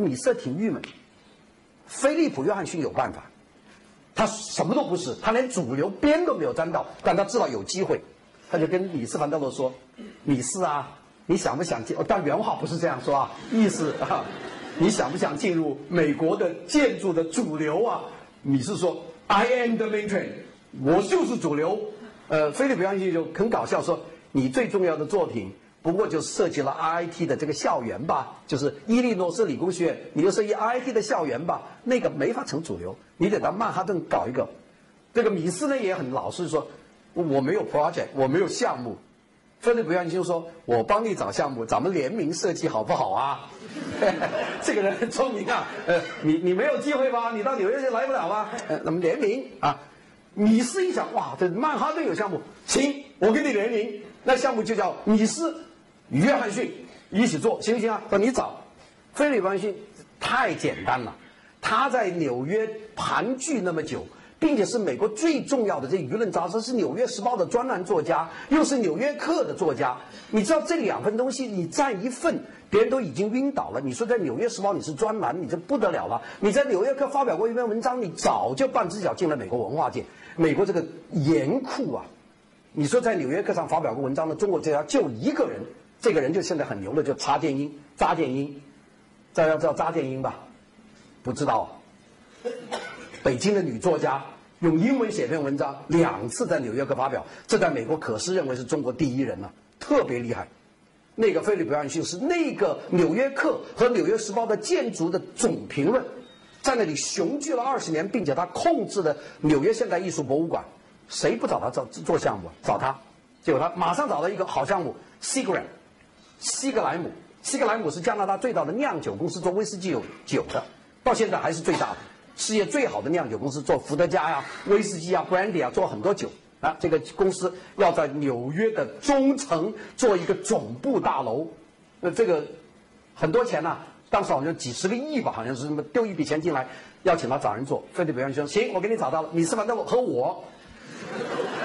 米色挺郁闷。菲利普·约翰逊有办法，他什么都不是，他连主流边都没有沾到，但他知道有机会，他就跟米斯·凡德罗说：“米斯啊，你想不想进？但原话不是这样说啊，意思啊，你想不想进入美国的建筑的主流啊？”米斯说：“I am the mainstream，我就是主流。”呃，菲利普·约翰逊就很搞笑说：“你最重要的作品。”不过就涉及了 RIT 的这个校园吧，就是伊利诺斯理工学院，你就涉及 RIT 的校园吧，那个没法成主流，你得到曼哈顿搞一个。这个米斯呢也很老实说，我没有 project，我没有项目。菲利普·约翰逊说：“我帮你找项目，咱们联名设计好不好啊？” 这个人很聪明啊，呃，你你没有机会吧？你到纽约就来不了吧？呃，咱们联名啊。米斯一想，哇，这曼哈顿有项目，行，我跟你联名，那项目就叫米斯。约翰逊一起做行不行啊？说你找菲利普约翰逊太简单了，他在纽约盘踞那么久，并且是美国最重要的这舆论杂志，是《纽约时报》的专栏作家，又是《纽约客》的作家。你知道这两份东西，你占一份，别人都已经晕倒了。你说在《纽约时报》你是专栏，你这不得了了。你在《纽约客》发表过一篇文章，你早就半只脚进了美国文化界。美国这个严酷啊！你说在《纽约客》上发表过文章的中国作家就一个人。这个人就现在很牛的，就查建英、查建英，大家知道查建英吧？不知道。北京的女作家用英文写篇文章，两次在《纽约客》发表，这在美国可是认为是中国第一人了，特别厉害。那个菲利普·约翰逊是那个《纽约客》和《纽约时报》的建筑的总评论，在那里雄踞了二十年，并且他控制了纽约现代艺术博物馆。谁不找他做做项目？找他，结果他马上找到一个好项目 s e g r a m 西格莱姆，西格莱姆是加拿大最大的酿酒公司，做威士忌有酒的，到现在还是最大的，世界最好的酿酒公司，做伏特加呀、威士忌啊、brandy 啊，做很多酒啊。这个公司要在纽约的中城做一个总部大楼，那这个很多钱呐，当时好像几十个亿吧，好像是什么丢一笔钱进来，邀请他找人做。菲利普约翰逊说：“行，我给你找到了，米斯凡德和我。”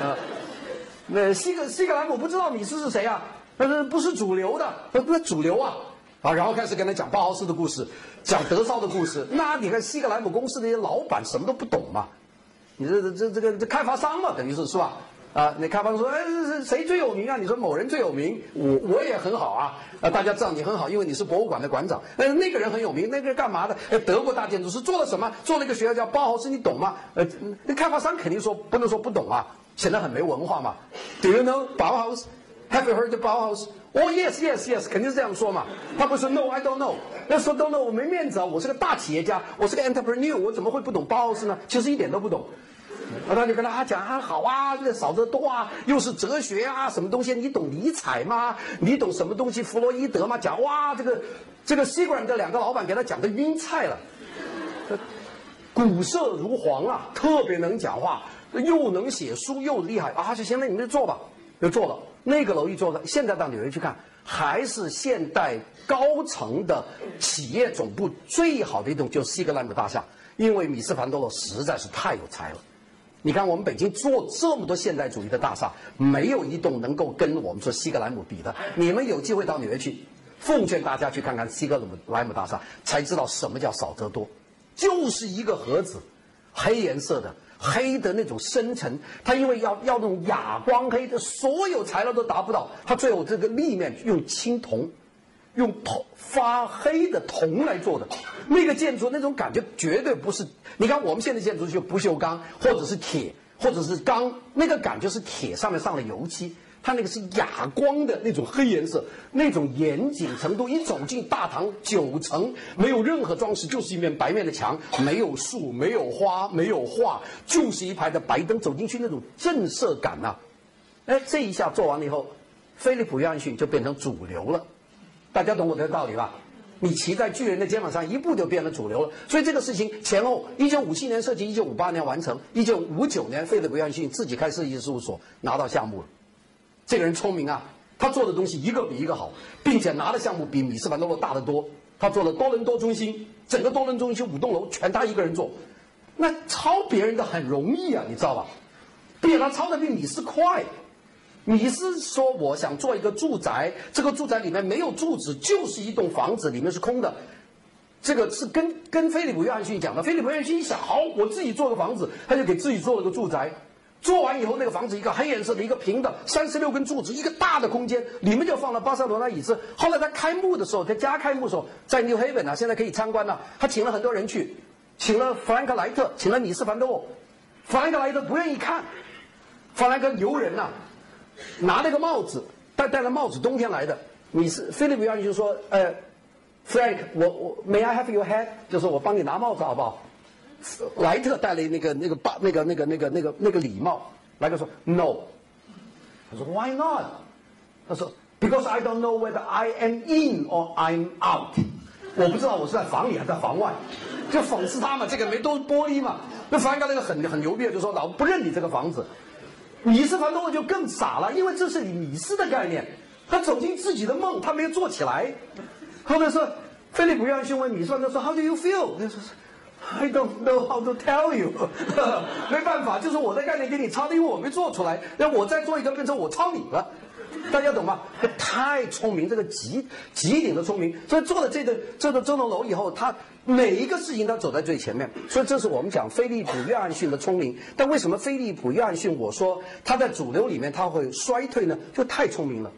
呃，那西格西格莱姆不知道米斯是谁啊？但是不是主流的，不不是主流啊，啊，然后开始跟他讲包豪斯的故事，讲德绍的故事。那你看西格莱姆公司那些老板什么都不懂嘛？你这这这个这开发商嘛，等于是是吧？啊，那开发商说，哎，谁最有名啊？你说某人最有名，我我也很好啊，啊，大家知道你很好，因为你是博物馆的馆长。呃，那个人很有名，那个人干嘛的？呃，德国大建筑师做了什么？做了一个学校叫包豪斯，你懂吗？呃，那开发商肯定说不能说不懂啊，显得很没文化嘛。Do you know 包豪斯 Have you heard the boss? Oh yes, yes, yes，肯定是这样说嘛。他不是 No, I don't know。那说 Don't know，我没面子啊。我是个大企业家，我是个 entrepreneur，我怎么会不懂 boss 呢？其实一点都不懂。然后就跟他讲啊，好啊，这个少得多啊，又是哲学啊，什么东西？你懂尼采吗？你懂什么东西？弗洛伊德吗？讲哇，这个这个西管的两个老板给他讲的晕菜了，古色如黄啊，特别能讲话，又能写书，又厉害啊！就行了，你们就做吧，就做了。那个楼一做的，现在到纽约去看，还是现代高层的企业总部最好的一栋，就是西格兰姆大厦。因为米斯凡多罗实在是太有才了。你看，我们北京做这么多现代主义的大厦，没有一栋能够跟我们说西格兰姆比的。你们有机会到纽约去，奉劝大家去看看西格兰姆大厦，才知道什么叫少则多，就是一个盒子，黑颜色的。黑的那种深沉，它因为要要那种哑光黑的，所有材料都达不到，它最后这个立面用青铜，用铜发黑的铜来做的，那个建筑那种感觉绝对不是。你看我们现在建筑就不锈钢或者是铁或者是钢，那个感觉是铁上面上了油漆。它那个是哑光的那种黑颜色，那种严谨程度。一走进大堂，九层没有任何装饰，就是一面白面的墙，没有树，没有花，没有画，就是一排的白灯。走进去那种震慑感呐，哎，这一下做完了以后，菲利普约翰逊就变成主流了。大家懂我的道理吧？你骑在巨人的肩膀上，一步就变了主流了。所以这个事情前后，一九五七年设计，一九五八年完成，一九五九年菲利普约翰逊自己开设计事务所，拿到项目了。这个人聪明啊，他做的东西一个比一个好，并且拿的项目比米斯凡多罗大得多。他做了多伦多中心，整个多伦多中心五栋楼全他一个人做，那抄别人的很容易啊，你知道吧？并且他抄的比米斯快。米斯说我想做一个住宅，这个住宅里面没有柱子，就是一栋房子，里面是空的。这个是跟跟菲利普约翰逊讲的。菲利普约翰逊一想，好，我自己做个房子，他就给自己做了个住宅。做完以后，那个房子一个黑颜色的，一个平的，三十六根柱子，一个大的空间，里面就放了巴塞罗那椅子。后来他开幕的时候，在家开幕的时候，在 New Haven 啊，现在可以参观了。他请了很多人去，请了弗兰克莱特，请了米斯凡德沃。弗兰克莱特不愿意看，弗兰克牛人呐，拿了个帽子，戴戴了帽子，冬天来的。米斯菲利普约翰逊说：“呃，Frank，我我 May I have your hat？就是我帮你拿帽子好不好？”莱特戴了那个那个把那个那个那个那个那个礼帽，莱特说 No，他说 Why not？他说 Because I don't know whether I am in or I'm out。我不知道我是在房里还是在房外，就讽刺他嘛，这个没都是玻璃嘛。那凡哥那个很很牛逼，就说老不认你这个房子。米斯凡多沃就更傻了，因为这是米斯的概念，他走进自己的梦，他没有做起来。后面说，菲利普约翰逊问米斯凡多说 How do you feel？他说。I don't know how to tell you，没办法，就是我的概念给你抄的，因为我没做出来。那我再做一个，变成我抄你了，大家懂吗？太聪明，这个极极顶的聪明。所以做了这个这个这栋楼以后，他每一个事情都走在最前面。所以这是我们讲菲利普约翰逊的聪明。但为什么菲利普约翰逊我说他在主流里面他会衰退呢？就太聪明了。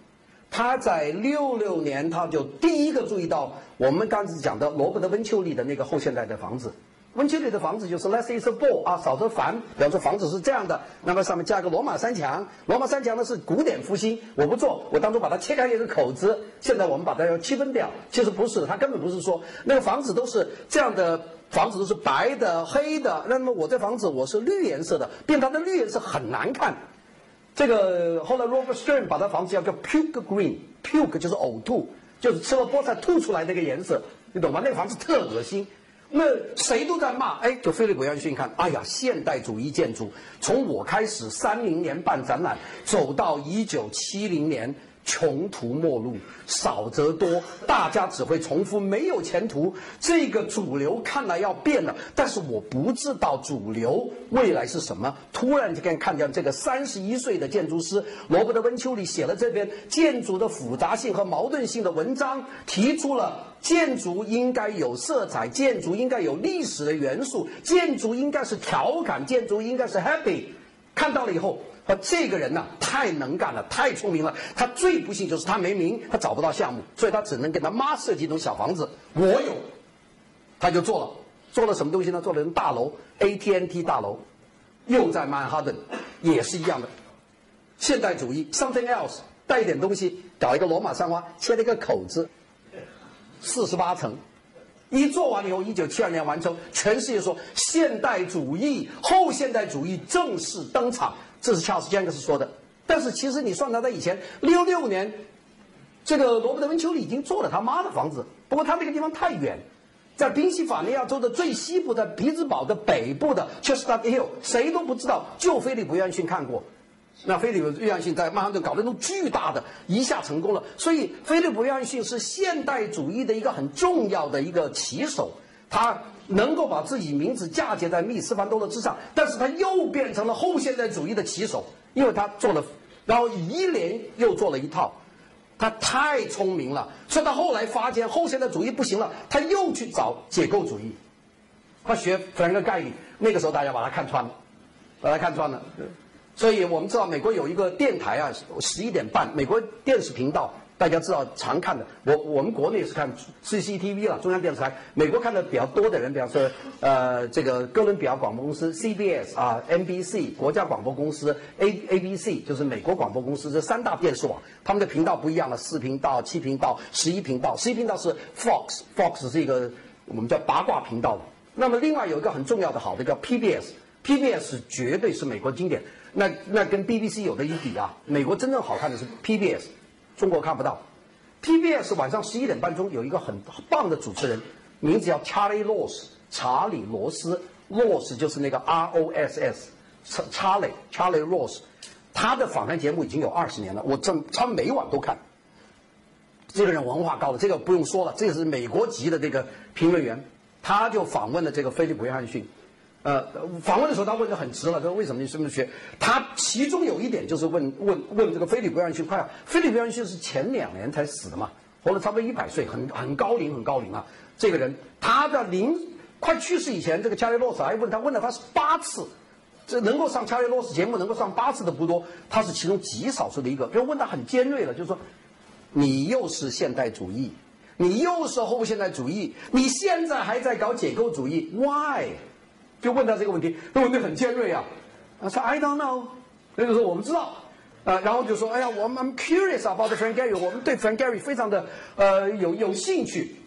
他在六六年他就第一个注意到我们刚才讲的罗伯特温丘利的那个后现代的房子。温丘里的房子就是 less is more 啊，少则繁。比方说房子是这样的，那么上面加一个罗马三墙。罗马三墙呢是古典复兴，我不做，我当初把它切开一个口子。现在我们把它要区分掉，其实不是，它根本不是说那个房子都是这样的，房子都是白的、黑的。那么我这房子我是绿颜色的，变它的绿颜色很难看。这个后来 Robert Stern 把它房子叫叫 puke green，puke 就是呕吐，就是吃了菠菜吐出来那个颜色，你懂吗？那个房子特恶心。那谁都在骂，哎，就菲利普约翰逊看，哎呀，现代主义建筑，从我开始三零年办展览，走到一九七零年。穷途末路，少则多，大家只会重复，没有前途。这个主流看来要变了，但是我不知道主流未来是什么。突然间看见这个三十一岁的建筑师罗伯特温丘里写了这篇建筑的复杂性和矛盾性的文章，提出了建筑应该有色彩，建筑应该有历史的元素，建筑应该是调侃，建筑应该是 happy。看到了以后。他这个人呢，太能干了，太聪明了。他最不幸就是他没名，他找不到项目，所以他只能给他妈设计一栋小房子。我有，他就做了，做了什么东西呢？做了栋大楼，AT&T 大楼，又在曼哈顿，也是一样的，现代主义，something else，带一点东西，搞一个罗马三花，切了一个口子，四十八层，一做完了以后，一九七二年完成，全世界说现代主义、后现代主义正式登场。这是恰斯·杰克斯说的，但是其实你算他在以前六六年，这个罗伯特·温丘里已经做了他妈的房子，不过他那个地方太远，在宾夕法尼亚州的最西部的匹兹堡的北部的 Chestnut Hill，谁都不知道，就菲利普·约翰逊看过。那菲利普·约翰逊在曼哈顿搞那种巨大的，一下成功了。所以菲利普·约翰逊是现代主义的一个很重要的一个旗手，他。能够把自己名字嫁接在密斯凡多勒之上，但是他又变成了后现代主义的旗手，因为他做了，然后一连又做了一套，他太聪明了，所以他后来发现后现代主义不行了，他又去找解构主义，他学弗兰克盖里，那个时候大家把他看穿了，把他看穿了，所以我们知道美国有一个电台啊，十一点半，美国电视频道。大家知道常看的，我我们国内是看 CCTV 了，中央电视台。美国看的比较多的人，比方说，呃，这个哥伦比亚广播公司 CBS 啊，NBC 国家广播公司 A ABC 就是美国广播公司这三大电视网，他们的频道不一样了，四频道、七频道、十一频道。十一频道是 Fox，Fox 是一个我们叫八卦频道。那么另外有一个很重要的好的叫 PBS，PBS 绝对是美国经典。那那跟 BBC 有的一比啊，美国真正好看的是 PBS。中国看不到，PBS 晚上十一点半钟有一个很棒的主持人，名字叫 Charlie Ross，查理罗斯，Ross 就是那个 R O S S，查查理 Charlie Ross，他的访谈节目已经有二十年了，我正他每晚都看。这个人文化高的，这个不用说了，这个是美国籍的这个评论员，他就访问了这个菲利普约翰逊。呃，访问的时候他问的很直了，他说为什么你这么学？他其中有一点就是问问问这个菲利普约翰逊，快，菲利普约翰逊是前两年才死的嘛，活了差不多一百岁，很很高龄很高龄啊。这个人，他的临快去世以前，这个查理洛斯还问他，问了他是八次，这能够上查理洛斯节目能够上八次的不多，他是其中极少数的一个。就问他很尖锐了，就是说，你又是现代主义，你又是后现代主义，你现在还在搞解构主义，why？就问他这个问题，这问题很尖锐啊。他说 I don't know，那个时候我们知道。啊，然后就说，哎呀，我们 I'm curious about the Frank Gehry，我们对 Frank Gehry 非常的呃有有兴趣。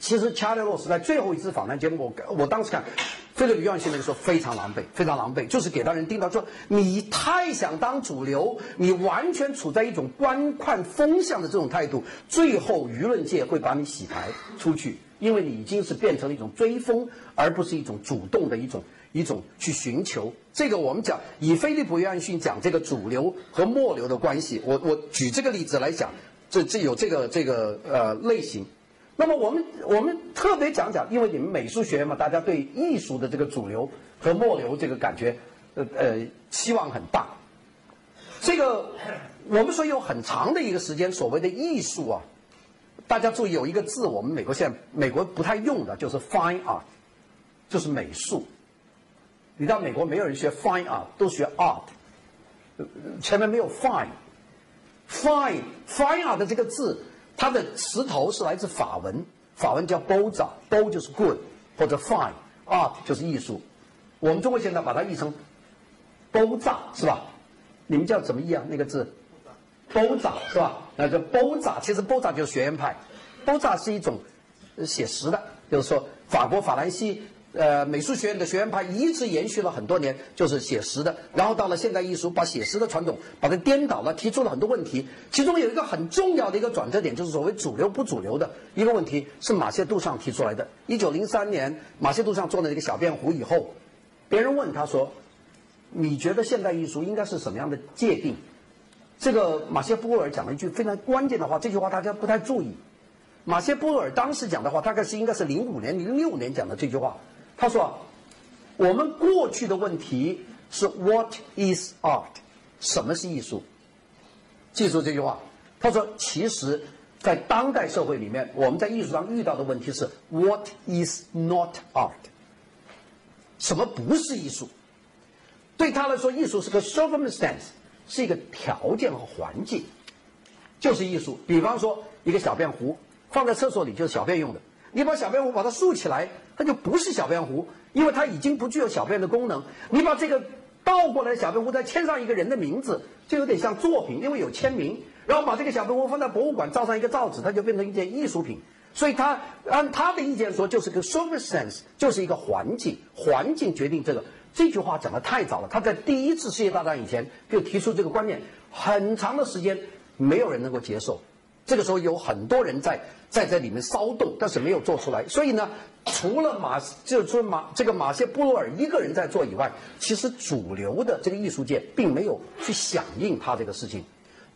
其实查理洛斯在最后一次访谈节目，我我当时看，菲利普约翰逊那个时候非常狼狈，非常狼狈，就是给到人盯到说，你太想当主流，你完全处在一种观看风向的这种态度，最后舆论界会把你洗牌出去，因为你已经是变成了一种追风，而不是一种主动的一种。一种去寻求这个，我们讲以菲利普约翰逊讲这个主流和末流的关系，我我举这个例子来讲，这这有这个这个呃类型。那么我们我们特别讲讲，因为你们美术学院嘛，大家对艺术的这个主流和末流这个感觉，呃呃期望很大。这个我们说有很长的一个时间，所谓的艺术啊，大家注意有一个字，我们美国现在美国不太用的，就是 fine art，就是美术。你到美国，没有人学 fine art，都学 art，前面没有 fine，fine，fine art 这个字，它的词头是来自法文，法文叫 beau-art，beau 就是 good，或者 fine，art 就是艺术。我们中国现在把它译成 beau-art 是吧？你们叫怎么译啊？那个字包扎是吧？那叫包扎其实包扎就是学院派包扎是一种写实的，就是说法国法兰西。呃，美术学院的学院派一直延续了很多年，就是写实的。然后到了现代艺术，把写实的传统把它颠倒了，提出了很多问题。其中有一个很重要的一个转折点，就是所谓主流不主流的一个问题，是马歇杜尚提出来的。一九零三年，马歇杜尚做了一个小便壶以后，别人问他说：“你觉得现代艺术应该是什么样的界定？”这个马歇波尔讲了一句非常关键的话，这句话大家不太注意。马歇波尔当时讲的话，大概是应该是零五年、零六年讲的这句话。他说：“我们过去的问题是 What is art？什么是艺术？记住这句话。他说，其实，在当代社会里面，我们在艺术上遇到的问题是 What is not art？什么不是艺术？对他来说，艺术是个 circumstance，是一个条件和环境，就是艺术。比方说，一个小便壶放在厕所里就是小便用的。”你把小便壶把它竖起来，它就不是小便壶，因为它已经不具有小便的功能。你把这个倒过来小便壶再签上一个人的名字，就有点像作品，因为有签名。然后把这个小便壶放在博物馆，罩上一个罩子，它就变成一件艺术品。所以他按他的意见说，就是个 circumstance，就是一个环境，环境决定这个。这句话讲的太早了，他在第一次世界大战以前就提出这个观念，很长的时间没有人能够接受。这个时候有很多人在在在里面骚动，但是没有做出来。所以呢，除了马，就是说马这个马歇布洛尔一个人在做以外，其实主流的这个艺术界并没有去响应他这个事情。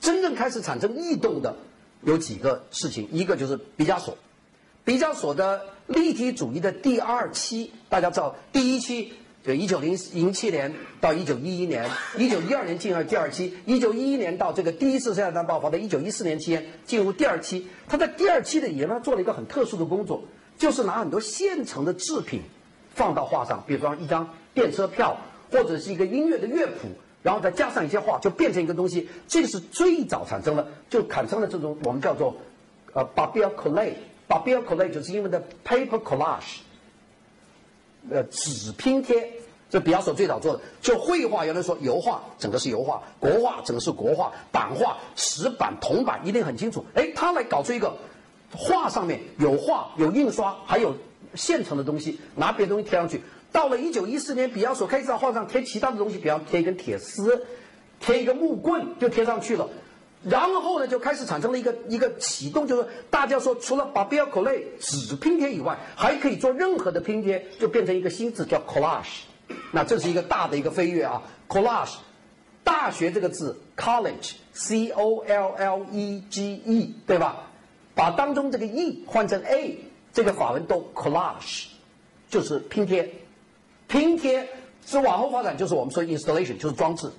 真正开始产生异动的有几个事情，一个就是毕加索，毕加索的立体主义的第二期，大家知道第一期。就一九零零七年到一九一一年，一九一二年进入第二期，一九一一年到这个第一次世界大战爆发的一九一四年期间进入第二期。他在第二期的研发做了一个很特殊的工作，就是拿很多现成的制品放到画上，比如说一张电车票或者是一个音乐的乐谱，然后再加上一些画，就变成一个东西。这是最早产生了，就产生了这种我们叫做呃 b a b i l l collage，b a b i l collage 就是英文的 paper collage。呃，纸拼贴，这毕加索最早做的。就绘画，原来说油画整个是油画，国画整个是国画，版画石版、铜版一定很清楚。哎，他来搞出一个画上面有画、有印刷，还有现成的东西，拿别的东西贴上去。到了一九一四年，毕加索开始在画上贴其他的东西，比方贴一根铁丝，贴一个木棍，就贴上去了。然后呢，就开始产生了一个一个启动，就是大家说，除了把 b i l c o l a 纸拼贴以外，还可以做任何的拼贴，就变成一个新字叫 collage。那这是一个大的一个飞跃啊！collage，大学这个字 college，c o l l e g e，对吧？把当中这个 e 换成 a，这个法文都 collage，就是拼贴。拼贴是往后发展，就是我们说 installation，就是装置。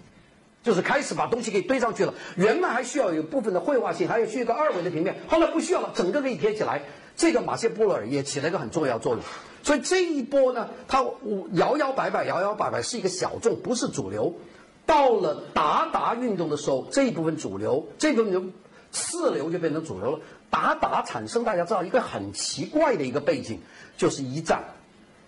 就是开始把东西给堆上去了，原来还需要有部分的绘画性，还有需要一个二维的平面，后来不需要了，整个可以贴起来。这个马歇布勒尔也起了一个很重要作用。所以这一波呢，它摇摇摆摆，摇摇摆摆是一个小众，不是主流。到了达达运动的时候，这一部分主流，这部分次流就变成主流了。达达产生，大家知道一个很奇怪的一个背景，就是一战，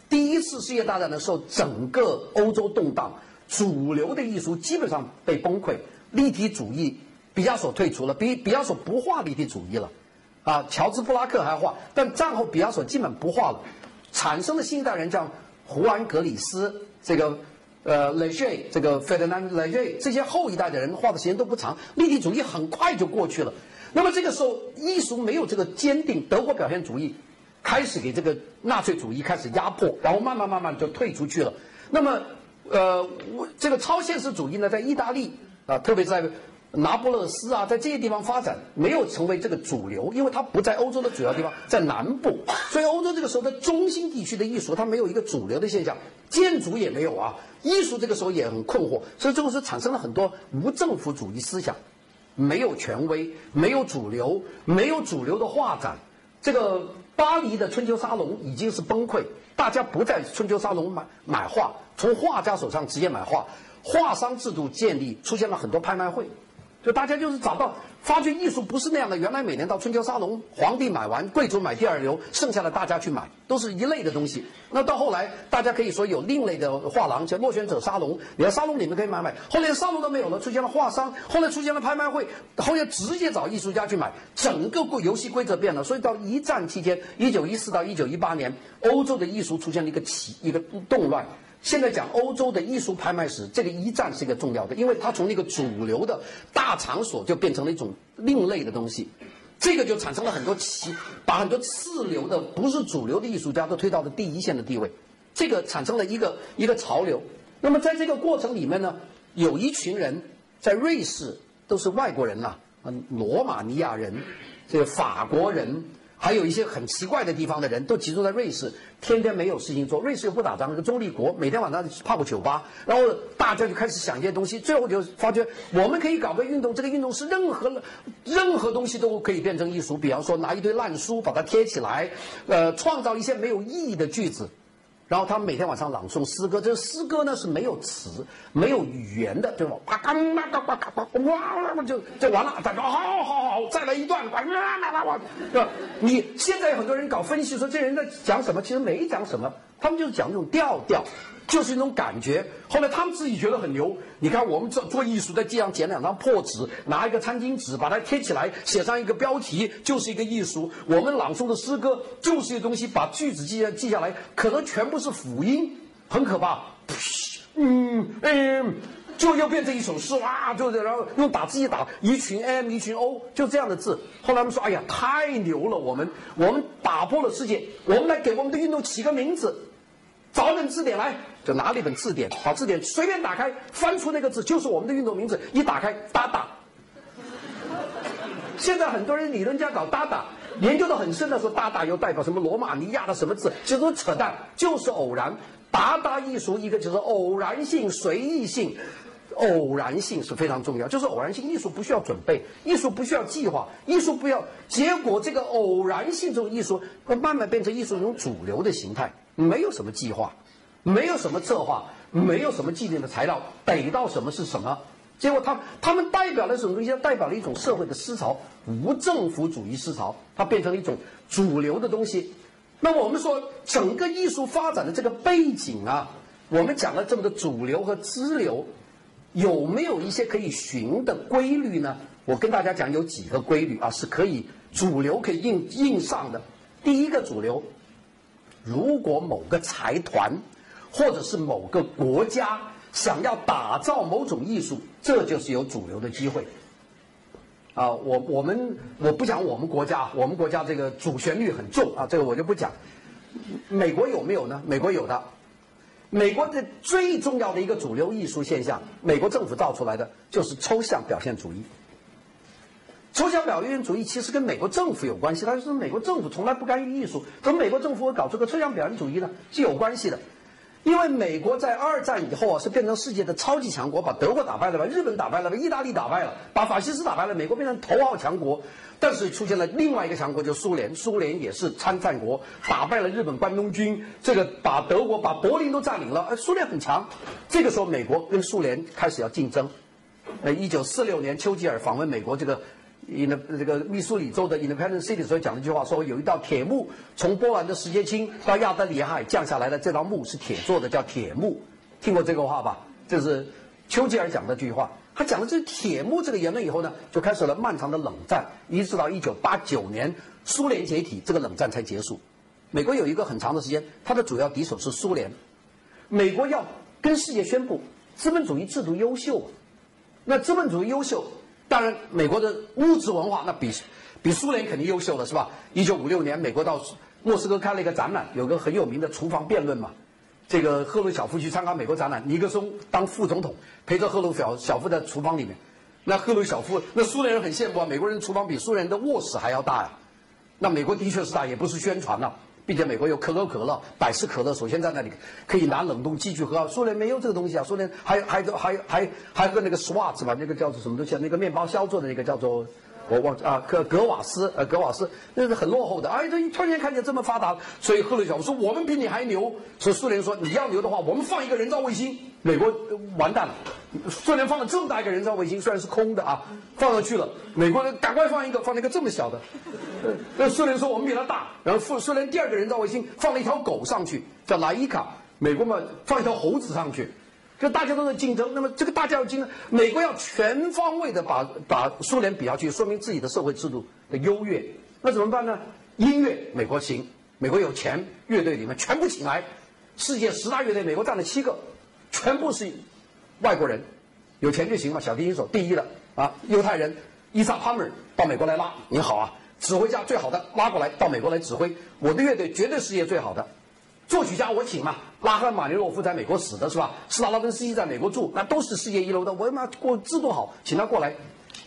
第一次世界大战的时候，整个欧洲动荡，主流的艺术基本上被崩溃，立体主义，毕加索退出了，毕毕加索不画立体主义了，啊，乔治布拉克还画，但战后毕加索基本不画了。产生的新一代人叫胡安·格里斯，这个呃雷谢，这个费德南雷谢，这些后一代的人画的时间都不长，立体主义很快就过去了。那么这个时候，艺术没有这个坚定，德国表现主义开始给这个纳粹主义开始压迫，然后慢慢慢慢就退出去了。那么，呃，这个超现实主义呢，在意大利啊，特别在。拿破勒斯啊，在这些地方发展没有成为这个主流，因为它不在欧洲的主要地方，在南部，所以欧洲这个时候的中心地区的艺术它没有一个主流的现象，建筑也没有啊，艺术这个时候也很困惑，所以这个时候产生了很多无政府主义思想，没有权威，没有主流，没有主流的画展，这个巴黎的春秋沙龙已经是崩溃，大家不在春秋沙龙买买画，从画家手上直接买画，画商制度建立，出现了很多拍卖会。就大家就是找到发掘艺术不是那样的，原来每年到春秋沙龙，皇帝买完，贵族买第二流，剩下的大家去买，都是一类的东西。那到后来，大家可以说有另类的画廊，叫落选者沙龙，你在沙龙里面可以买买。后来沙龙都没有了，出现了画商，后来出现了拍卖会，后来直接找艺术家去买，整个规游戏规则变了。所以到一战期间，一九一四到一九一八年，欧洲的艺术出现了一个起一个动乱。现在讲欧洲的艺术拍卖史，这个一战是一个重要的，因为它从那个主流的大场所就变成了一种另类的东西，这个就产生了很多奇，把很多次流的不是主流的艺术家都推到了第一线的地位，这个产生了一个一个潮流。那么在这个过程里面呢，有一群人在瑞士都是外国人呐，嗯，罗马尼亚人，这个法国人。还有一些很奇怪的地方的人都集中在瑞士，天天没有事情做。瑞士又不打仗，是个中立国，每天晚上泡个酒吧，然后大家就开始想一些东西，最后就发觉我们可以搞个运动，这个运动是任何任何东西都可以变成艺术。比方说拿一堆烂书把它贴起来，呃，创造一些没有意义的句子。然后他们每天晚上朗诵诗歌，这个诗歌呢是没有词、没有语言的，对吧？啪嘎嘛嘎哇嘎哇哇就就完了。再说好好好，再来一段，呱啦啦啦哇，对吧？你现在有很多人搞分析说这人在讲什么，其实没讲什么，他们就是讲那种调调。就是一种感觉。后来他们自己觉得很牛。你看，我们做做艺术，在地上捡两张破纸，拿一个餐巾纸把它贴起来，写上一个标题，就是一个艺术。我们朗诵的诗歌就是一个东西，把句子记下记下来，可能全部是辅音，很可怕。嗯嗯，就又变成一首诗哇！就然后用打字一打，一群 M 一群 O，就这样的字。后来他们说：“哎呀，太牛了！我们我们打破了世界，我们来给我们的运动起个名字。”找本字典来，就拿了一本字典，把字典随便打开，翻出那个字，就是我们的运动名字。一打开，哒哒。现在很多人理论家搞哒哒，研究的很深的说，哒哒又代表什么罗马尼亚的什么字，其实都扯淡，就是偶然。达达艺术一个就是偶然性、随意性，偶然性是非常重要，就是偶然性。艺术不需要准备，艺术不需要计划，艺术不要。结果这个偶然性这种艺术，会慢慢变成艺术一种主流的形态。没有什么计划，没有什么策划，没有什么既定的材料，逮到什么是什么。结果他他们代表了什么东西？代表了一种社会的思潮，无政府主义思潮，它变成了一种主流的东西。那么我们说整个艺术发展的这个背景啊，我们讲了这么多主流和支流，有没有一些可以循的规律呢？我跟大家讲有几个规律啊，是可以主流可以应应上的。第一个主流。如果某个财团，或者是某个国家想要打造某种艺术，这就是有主流的机会。啊，我我们我不讲我们国家，我们国家这个主旋律很重啊，这个我就不讲。美国有没有呢？美国有的。美国的最重要的一个主流艺术现象，美国政府造出来的就是抽象表现主义。抽象表现主义其实跟美国政府有关系，但是美国政府从来不干预艺术，怎么美国政府会搞出个抽象表现主义呢？是有关系的，因为美国在二战以后啊，是变成世界的超级强国，把德国打败了，把日本打败了，把意大利打败了，把法西斯打败了，美国变成头号强国。但是出现了另外一个强国，就是苏联。苏联也是参战国，打败了日本关东军，这个把德国、把柏林都占领了。呃，苏联很强。这个时候，美国跟苏联开始要竞争。呃，一九四六年，丘吉尔访问美国这个。In the 这个密苏里州的 Independent City 所讲了一句话，说有一道铁幕从波兰的石阶青到亚得里亚海降下来的，这道幕是铁做的，叫铁幕。听过这个话吧？这是丘吉尔讲的这句话。他讲了这铁幕这个言论以后呢，就开始了漫长的冷战，一直到一九八九年苏联解体，这个冷战才结束。美国有一个很长的时间，它的主要敌手是苏联。美国要跟世界宣布资本主义制度优秀，那资本主义优秀。当然，美国的物质文化那比比苏联肯定优秀了，是吧？一九五六年，美国到莫斯科开了一个展览，有个很有名的厨房辩论嘛。这个赫鲁晓夫去参观美国展览，尼克松当副总统，陪着赫鲁晓晓夫在厨房里面。那赫鲁晓夫，那苏联人很羡慕啊，美国人厨房比苏联人的卧室还要大呀。那美国的确是大，也不是宣传呐。并且美国有可口可乐、百事可乐，首先在那里可以拿冷冻机去喝。苏联没有这个东西啊，苏联还还还还还有个那个 Swats 吧，那个叫做什么东西啊？那个面包削做的那个叫做。我忘啊，格格瓦斯，呃，格瓦斯那是很落后的。哎，这突然间看见这么发达，所以赫鲁晓夫说我们比你还牛。所以苏联说你要牛的话，我们放一个人造卫星，美国完蛋了。苏联放了这么大一个人造卫星，虽然是空的啊，放上去了，美国人赶快放一个，放了一个这么小的。那苏联说我们比他大，然后苏苏联第二个人造卫星放了一条狗上去，叫莱伊卡，美国嘛放一条猴子上去。就大家都在竞争，那么这个大家要竞争，美国要全方位的把把苏联比下去，说明自己的社会制度的优越。那怎么办呢？音乐美国行，美国有钱，乐队里面全部请来，世界十大乐队，美国占了七个，全部是外国人，有钱就行嘛。小提琴手第一的啊，犹太人伊萨帕梅尔到美国来拉，你好啊，指挥家最好的拉过来到美国来指挥，我的乐队绝对世界最好的。作曲家我请嘛，拉赫玛尼诺夫在美国死的是吧？斯拉拉文斯基在美国住，那都是世界一流的。我他妈过制度好，请他过来。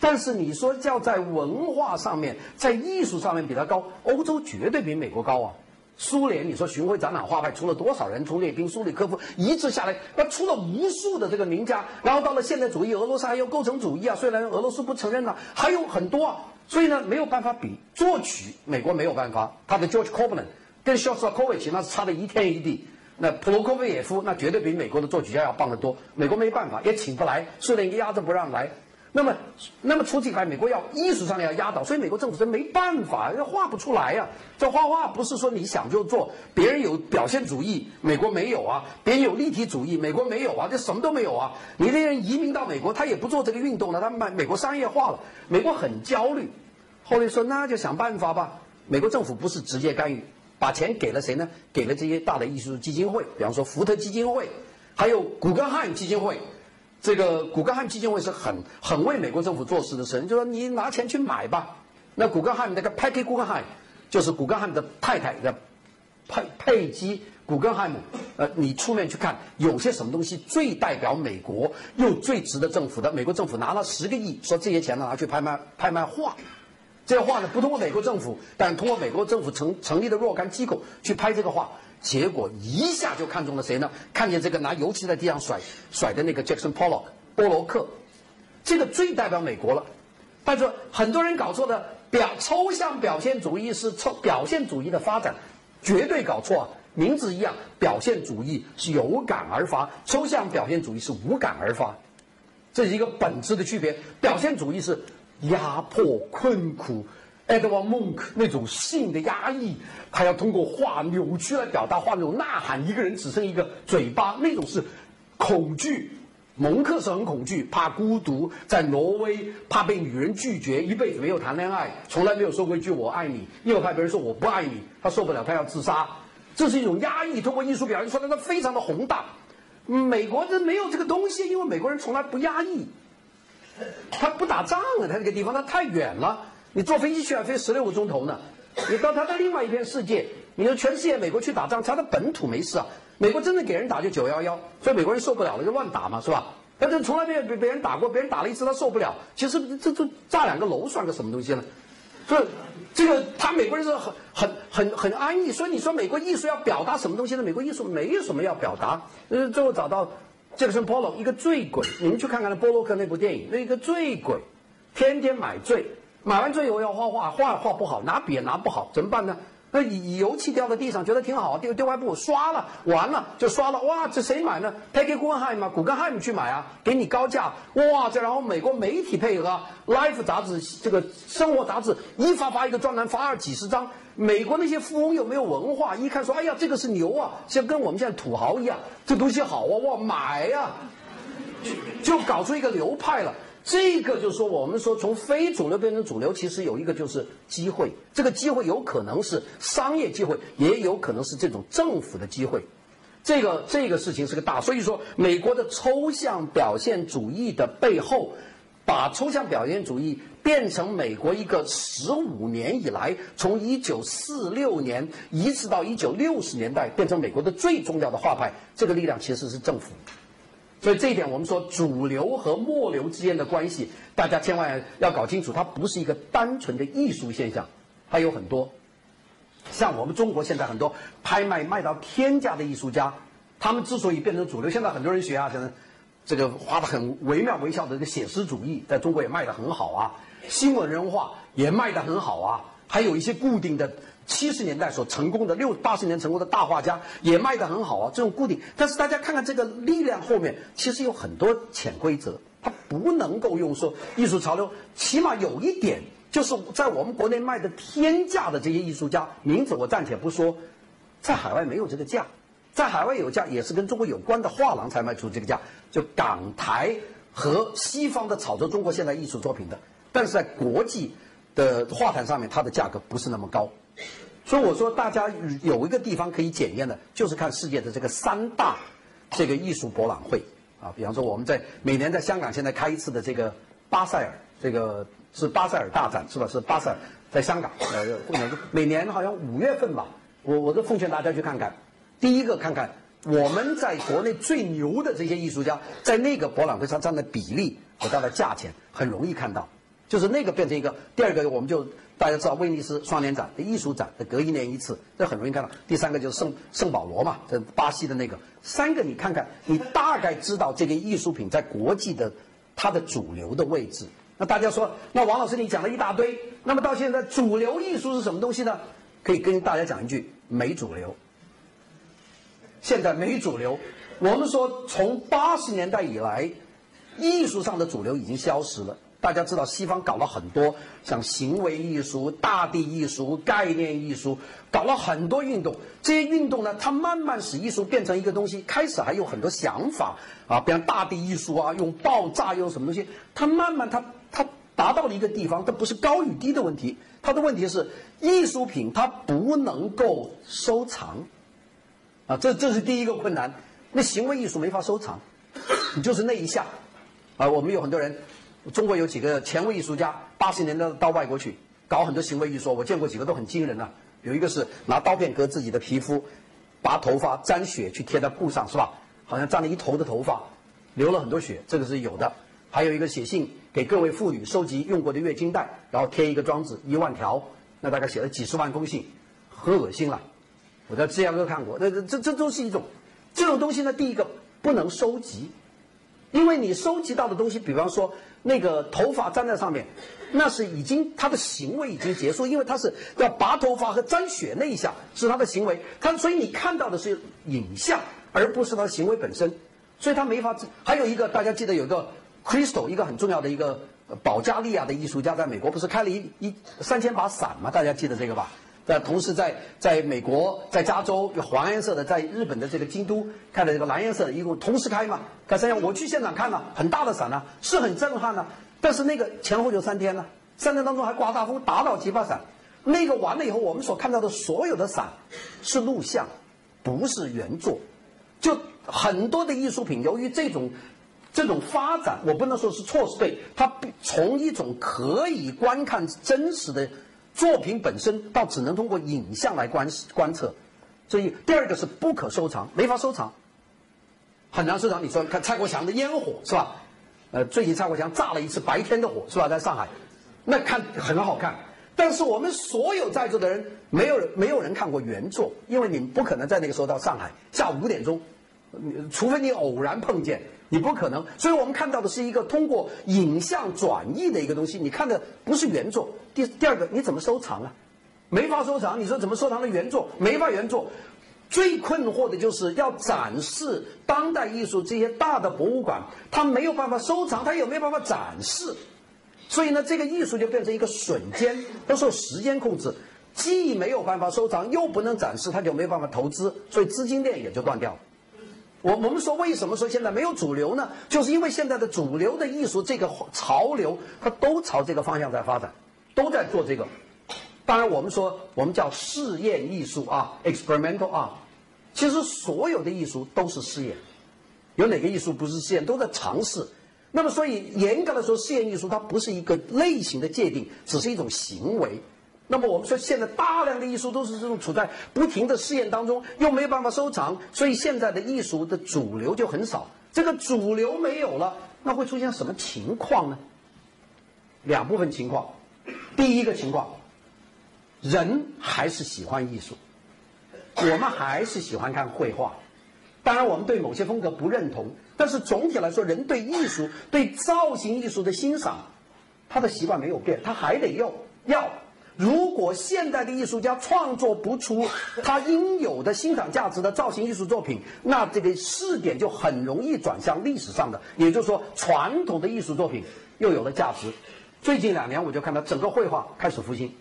但是你说要在文化上面，在艺术上面比他高，欧洲绝对比美国高啊。苏联，你说巡回展览画派出了多少人？从列宾、苏里科夫一直下来，那出了无数的这个名家。然后到了现代主义，俄罗斯还有构成主义啊，虽然俄罗斯不承认了，还有很多啊。所以呢，没有办法比作曲，美国没有办法。他的 George c o b l a n 跟肖斯塔科维奇那是差的一天一地，那普罗科菲耶夫那绝对比美国的作曲家要棒得多。美国没办法，也请不来，苏联压着不让来。那么，那么除此以外，美国要艺术上要压倒，所以美国政府是没办法，画不出来呀。这画画不是说你想就做，别人有表现主义，美国没有啊；别人有立体主义，美国没有啊，这什么都没有啊。你这些人移民到美国，他也不做这个运动了，他美美国商业化了，美国很焦虑。后来说那就想办法吧。美国政府不是直接干预。把钱给了谁呢？给了这些大的艺术基金会，比方说福特基金会，还有古根汉基金会。这个古根汉基金会是很很为美国政府做事的神，就说你拿钱去买吧。那古根汉那个 Peggy 古根汉，就是古根汉的太太的佩佩姬古根汉姆。呃，你出面去看，有些什么东西最代表美国又最值得政府的？美国政府拿了十个亿，说这些钱呢拿去拍卖拍卖画。这个画呢，不通过美国政府，但通过美国政府成成立的若干机构去拍这个画，结果一下就看中了谁呢？看见这个拿油漆在地上甩甩的那个 Jackson Pollock 波罗克，这个最代表美国了。但是很多人搞错的表抽象表现主义是抽表现主义的发展，绝对搞错啊！名字一样，表现主义是有感而发，抽象表现主义是无感而发，这是一个本质的区别。表现主义是。压迫、困苦，Edward Monk 那种性的压抑，他要通过画扭曲来表达，画那种呐喊，一个人只剩一个嘴巴，那种是恐惧。蒙克是很恐惧，怕孤独，在挪威怕被女人拒绝，一辈子没有谈恋爱，从来没有说过一句我爱你，又怕别人说我不爱你，他受不了，他要自杀。这是一种压抑，通过艺术表现出来，他非常的宏大。美国人没有这个东西，因为美国人从来不压抑。他不打仗了，他那个地方他太远了，你坐飞机去还飞十六个钟头呢。你到他的另外一片世界，你说全世界美国去打仗，他的本土没事啊。美国真正给人打就九幺幺，所以美国人受不了了就乱打嘛，是吧？但是从来没有被别人打过，别人打了一次他受不了。其实这这炸两个楼算个什么东西呢？所以这个他美国人是很很很很安逸。所以你说美国艺术要表达什么东西呢？美国艺术没有什么要表达。呃，最后找到。杰克逊·波洛一个醉鬼，你们去看看那波洛克那部电影，那一个醉鬼，天天买醉，买完之后要画画，画画不好，拿笔也拿不好，怎么办呢？那油漆掉在地上，觉得挺好，丢丢块布刷了，完了就刷了，哇，这谁买呢？Peggy Guggenheim 嘛，古根汉姆去买啊，给你高价，哇，这然后美国媒体配合，Life 杂志这个生活杂志一发发一个专栏，发了几十张。美国那些富翁又没有文化，一看说，哎呀，这个是牛啊，像跟我们现在土豪一样，这东西好啊，哇，买呀，就搞出一个流派了。这个就是说，我们说从非主流变成主流，其实有一个就是机会。这个机会有可能是商业机会，也有可能是这种政府的机会。这个这个事情是个大，所以说美国的抽象表现主义的背后，把抽象表现主义变成美国一个十五年以来，从一九四六年一直到一九六十年代变成美国的最重要的画派，这个力量其实是政府。所以这一点，我们说主流和末流之间的关系，大家千万要搞清楚，它不是一个单纯的艺术现象，它有很多。像我们中国现在很多拍卖卖到天价的艺术家，他们之所以变成主流，现在很多人学啊，现在这个画的很惟妙惟肖的这个写实主义，在中国也卖的很好啊，新闻人画也卖的很好啊，还有一些固定的。七十年代所成功的六八十年成功的大画家也卖得很好啊，这种固定。但是大家看看这个力量后面，其实有很多潜规则，它不能够用说艺术潮流。起码有一点，就是在我们国内卖的天价的这些艺术家名字我暂且不说，在海外没有这个价，在海外有价也是跟中国有关的画廊才卖出这个价，就港台和西方的炒作中国现代艺术作品的，但是在国际的画坛上面，它的价格不是那么高。所以我说，大家有一个地方可以检验的，就是看世界的这个三大这个艺术博览会啊。比方说，我们在每年在香港现在开一次的这个巴塞尔，这个是巴塞尔大展是吧？是巴塞尔在香港，呃，每年好像五月份吧。我我都奉劝大家去看看。第一个看看我们在国内最牛的这些艺术家在那个博览会上占的比例和它的价钱，很容易看到。就是那个变成一个，第二个我们就大家知道威尼斯双年展的艺术展，隔一年一次，这很容易看到。第三个就是圣圣保罗嘛，这巴西的那个。三个你看看，你大概知道这个艺术品在国际的它的主流的位置。那大家说，那王老师你讲了一大堆，那么到现在主流艺术是什么东西呢？可以跟大家讲一句，没主流。现在没主流，我们说从八十年代以来，艺术上的主流已经消失了。大家知道，西方搞了很多像行为艺术、大地艺术、概念艺术，搞了很多运动。这些运动呢，它慢慢使艺术变成一个东西。开始还有很多想法啊，比方大地艺术啊，用爆炸用什么东西。它慢慢，它它达到了一个地方，它不是高与低的问题，它的问题是艺术品它不能够收藏，啊，这这是第一个困难。那行为艺术没法收藏，你就是那一下，啊，我们有很多人。中国有几个前卫艺术家，八十年代到外国去搞很多行为艺术，我见过几个都很惊人啊。有一个是拿刀片割自己的皮肤，拔头发沾血去贴在布上，是吧？好像沾了一头的头发，流了很多血，这个是有的。还有一个写信给各位妇女收集用过的月经带，然后贴一个装置一万条，那大概写了几十万封信，很恶心了。我在芝加哥看过，那这这这都是一种这种东西呢。第一个不能收集。因为你收集到的东西，比方说那个头发粘在上面，那是已经他的行为已经结束，因为他是要拔头发和沾血那一下是他的行为，他所以你看到的是影像，而不是他的行为本身，所以他没法。还有一个大家记得有个 Crystal，一个很重要的一个保加利亚的艺术家，在美国不是开了一一三千把伞吗？大家记得这个吧？那同时，在在美国，在加州有黄颜色的，在日本的这个京都开的这个蓝颜色的，一共同时开嘛？开三天，我去现场看了，很大的伞呢，是很震撼的。但是那个前后就三天了，三天当中还刮大风，打倒几把伞。那个完了以后，我们所看到的所有的伞是录像，不是原作。就很多的艺术品，由于这种这种发展，我不能说是错是对，它从一种可以观看真实的。作品本身倒只能通过影像来观观测，所以第二个是不可收藏，没法收藏，很难收藏。你说看蔡国强的烟火是吧？呃，最近蔡国强炸了一次白天的火是吧？在上海，那看很好看。但是我们所有在座的人，没有没有人看过原作，因为你们不可能在那个时候到上海下午五点钟，除非你偶然碰见，你不可能。所以我们看到的是一个通过影像转译的一个东西，你看的不是原作。第第二个，你怎么收藏啊？没法收藏。你说怎么收藏的原作？没法原作。最困惑的就是要展示当代艺术这些大的博物馆，它没有办法收藏，它也没有办法展示。所以呢，这个艺术就变成一个瞬间，都受时间控制，既没有办法收藏，又不能展示，它就没有办法投资，所以资金链也就断掉了。我我们说为什么说现在没有主流呢？就是因为现在的主流的艺术这个潮流，它都朝这个方向在发展，都在做这个。当然，我们说我们叫试验艺术啊，experimental art。其实所有的艺术都是试验，有哪个艺术不是试验？都在尝试。那么，所以严格的说，试验艺术它不是一个类型的界定，只是一种行为。那么，我们说现在大量的艺术都是这种处在不停的试验当中，又没有办法收藏，所以现在的艺术的主流就很少。这个主流没有了，那会出现什么情况呢？两部分情况。第一个情况，人还是喜欢艺术，我们还是喜欢看绘画。当然，我们对某些风格不认同。但是总体来说，人对艺术、对造型艺术的欣赏，他的习惯没有变，他还得要要。如果现代的艺术家创作不出他应有的欣赏价值的造型艺术作品，那这个试点就很容易转向历史上的，也就是说，传统的艺术作品又有了价值。最近两年，我就看到整个绘画开始复兴，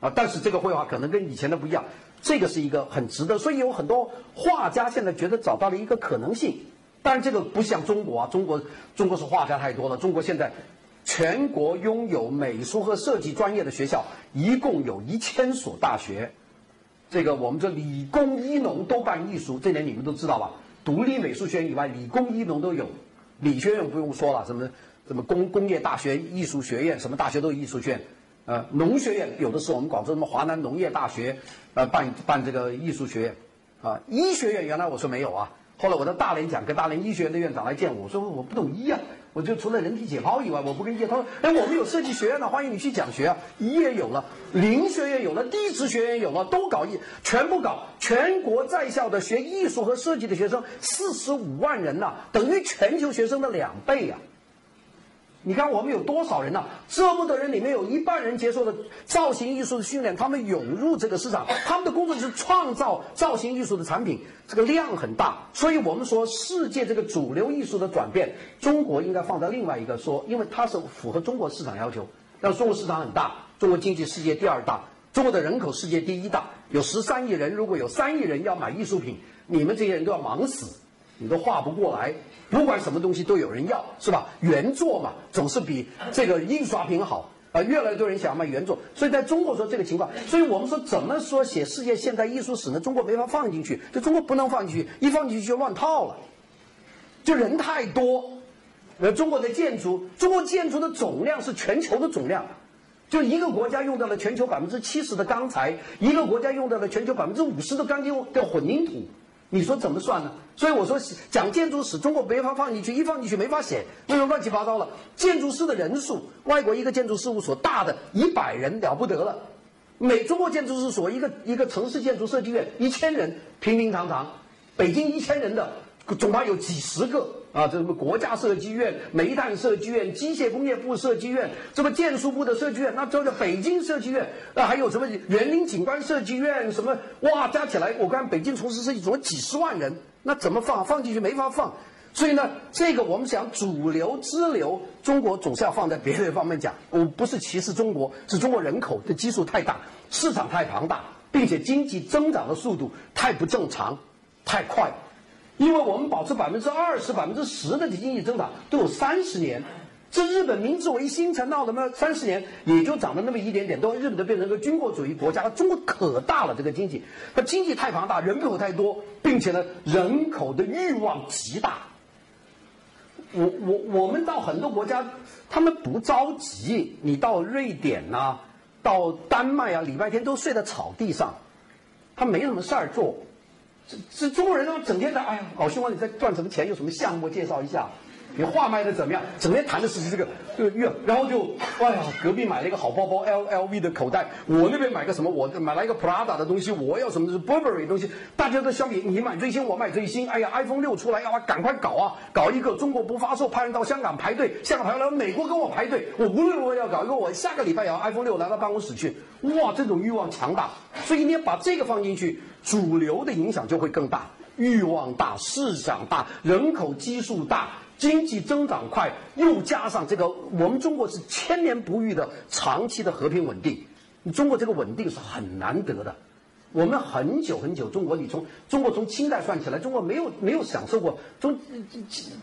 啊，但是这个绘画可能跟以前的不一样，这个是一个很值得，所以有很多画家现在觉得找到了一个可能性。但是，这个不像中国啊，中国中国是画家太多了。中国现在全国拥有美术和设计专业的学校，一共有一千所大学。这个我们这理工一农都办艺术，这点你们都知道吧？独立美术学院以外，理工一农都有。理学院不用说了，什么什么工工业大学、艺术学院，什么大学都有艺术学院。呃，农学院有的是我们广州什么华南农业大学，呃，办办这个艺术学院。啊，医学院原来我说没有啊。后来我到大连讲，跟大连医学院的院长来见我，说我不懂医啊，我就除了人体解剖以外，我不跟医。他说，哎，我们有设计学院的，欢迎你去讲学啊。医也有了，林学院有了，地质学院有了，都搞医，全部搞。全国在校的学艺术和设计的学生四十五万人呐，等于全球学生的两倍呀。你看我们有多少人呢？这么多人里面有一半人接受了造型艺术的训练，他们涌入这个市场，他们的工作就是创造造型艺术的产品，这个量很大。所以我们说，世界这个主流艺术的转变，中国应该放在另外一个说，因为它是符合中国市场要求。但中国市场很大，中国经济世界第二大，中国的人口世界第一大，有十三亿人，如果有三亿人要买艺术品，你们这些人都要忙死，你都画不过来。不管什么东西都有人要，是吧？原作嘛，总是比这个印刷品好啊！越来越多人想要买原作，所以在中国说这个情况，所以我们说怎么说写世界现代艺术史呢？中国没法放进去，就中国不能放进去，一放进去就乱套了，就人太多。呃，中国的建筑，中国建筑的总量是全球的总量，就一个国家用到了全球百分之七十的钢材，一个国家用到了全球百分之五十的钢筋的混凝土。你说怎么算呢？所以我说讲建筑史，中国没法放进去，一放进去没法写，那就乱七八糟了。建筑师的人数，外国一个建筑事务所大的一百人了不得了，美中国建筑师所一个一个城市建筑设计院一千人平平常常，北京一千人的总怕有几十个。啊，这什么国家设计院、煤炭设计院、机械工业部设计院，什么建筑部的设计院，那这个北京设计院，那还有什么园林景观设计院，什么哇，加起来我看北京从事设计总几十万人，那怎么放？放进去没法放。所以呢，这个我们想主流支流，中国总是要放在别的方面讲。我不是歧视中国，是中国人口的基数太大，市场太庞大，并且经济增长的速度太不正常，太快。因为我们保持百分之二十、百分之十的经济增长都有三十年，这日本明治维新才闹那么三十年，也就涨了那么一点点，都日本都变成一个军国主义国家了。中国可大了，这个经济，它经济太庞大，人口太多，并且呢，人口的欲望极大。我我我们到很多国家，他们不着急。你到瑞典呐，到丹麦啊，礼拜天都睡在草地上，他没什么事儿做。这这中国人都整天的哎呀，老兄啊，你在赚什么钱？有什么项目介绍一下？你画卖的怎么样？整天谈的是这个这个，然后就哎呀，隔壁买了一个好包包，L L V 的口袋，我那边买个什么，我买了一个 Prada 的东西，我要什么是 Burberry 东西，大家都相比，你买最新，我买最新，哎呀，iPhone 六出来，要赶快搞啊，搞一个，中国不发售，派人到香港排队，香港排来美国跟我排队，我无论如何要搞一个，我下个礼拜要 iPhone 六来到办公室去，哇，这种欲望强大，所以你要把这个放进去，主流的影响就会更大。欲望大，市场大，人口基数大，经济增长快，又加上这个，我们中国是千年不遇的长期的和平稳定。中国这个稳定是很难得的。我们很久很久，中国你从中国从清代算起来，中国没有没有享受过。从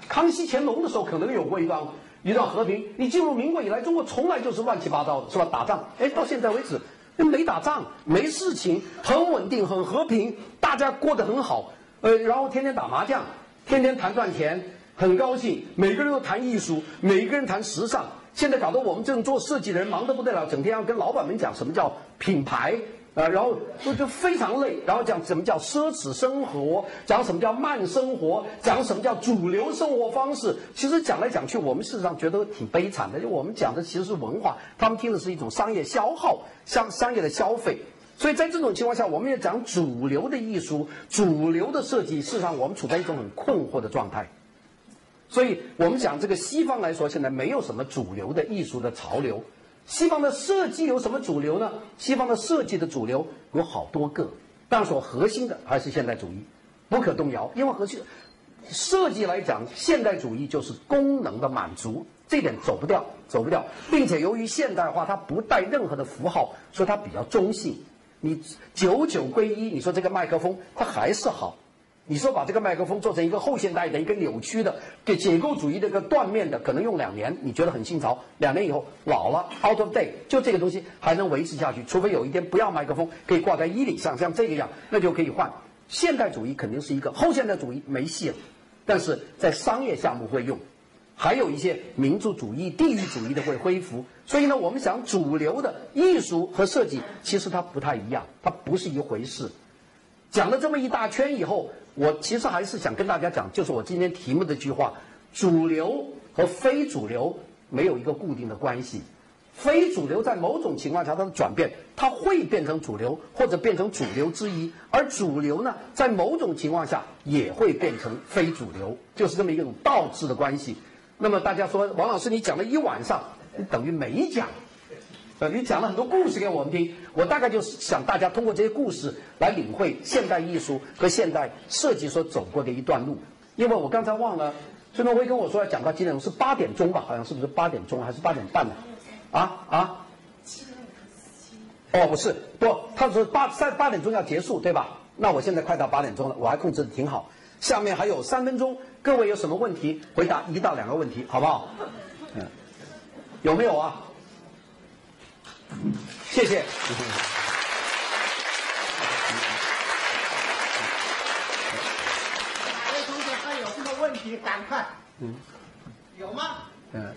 康熙乾隆的时候可能有过一段一段和平，你进入民国以来，中国从来就是乱七八糟的，是吧？打仗，哎，到现在为止没打仗，没事情，很稳定，很和平，大家过得很好。呃，然后天天打麻将，天天谈赚钱，很高兴。每个人都谈艺术，每一个人谈时尚。现在搞得我们这种做设计的人忙得不得了，整天要跟老板们讲什么叫品牌啊，然后就就非常累。然后讲什么叫奢侈生活，讲什么叫慢生活，讲什么叫主流生活方式。其实讲来讲去，我们事实上觉得挺悲惨的。就我们讲的其实是文化，他们听的是一种商业消耗，商商业的消费。所以在这种情况下，我们要讲主流的艺术、主流的设计，事实上我们处在一种很困惑的状态。所以我们讲这个西方来说，现在没有什么主流的艺术的潮流。西方的设计有什么主流呢？西方的设计的主流有好多个，但所核心的还是现代主义，不可动摇。因为核心设计来讲，现代主义就是功能的满足，这点走不掉，走不掉。并且由于现代化，它不带任何的符号，所以它比较中性。你九九归一，你说这个麦克风它还是好。你说把这个麦克风做成一个后现代的一个扭曲的，给解构主义的一个断面的，可能用两年，你觉得很新潮。两年以后老了，out of date，就这个东西还能维持下去，除非有一天不要麦克风，可以挂在衣领上，像这个样，那就可以换。现代主义肯定是一个后现代主义没戏了，但是在商业项目会用。还有一些民族主义、地域主义的会恢复，所以呢，我们想主流的艺术和设计其实它不太一样，它不是一回事。讲了这么一大圈以后，我其实还是想跟大家讲，就是我今天题目的句话：主流和非主流没有一个固定的关系。非主流在某种情况下它的转变，它会变成主流或者变成主流之一；而主流呢，在某种情况下也会变成非主流，就是这么一种倒置的关系。那么大家说，王老师，你讲了一晚上，等于没讲，呃，你讲了很多故事给我们听。我大概就是想大家通过这些故事来领会现代艺术和现代设计所走过的一段路。因为我刚才忘了，孙东辉跟我说要讲到几点钟？是八点钟吧？好像是不是八点钟还是八点半呢？啊啊？哦，不是，不，他说八三八点钟要结束，对吧？那我现在快到八点钟了，我还控制的挺好。下面还有三分钟。各位有什么问题？回答一到两个问题，好不好？嗯，有没有啊？谢谢。哪位同学还有什么问题？赶快。嗯。有吗？嗯。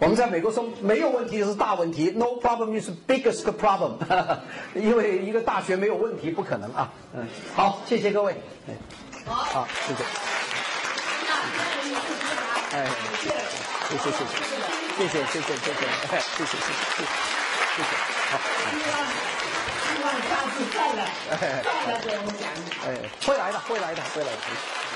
我们在美国说没有问题是大问题，No problem is biggest problem，因为一个大学没有问题不可能啊。嗯。好，谢谢各位。好，谢谢。哎，谢谢，谢谢，谢谢，谢谢，谢谢，谢谢，谢谢，谢谢，谢谢，好。希望，希望下次再来，再来给我们讲。哎，会来的，会来的，会来的。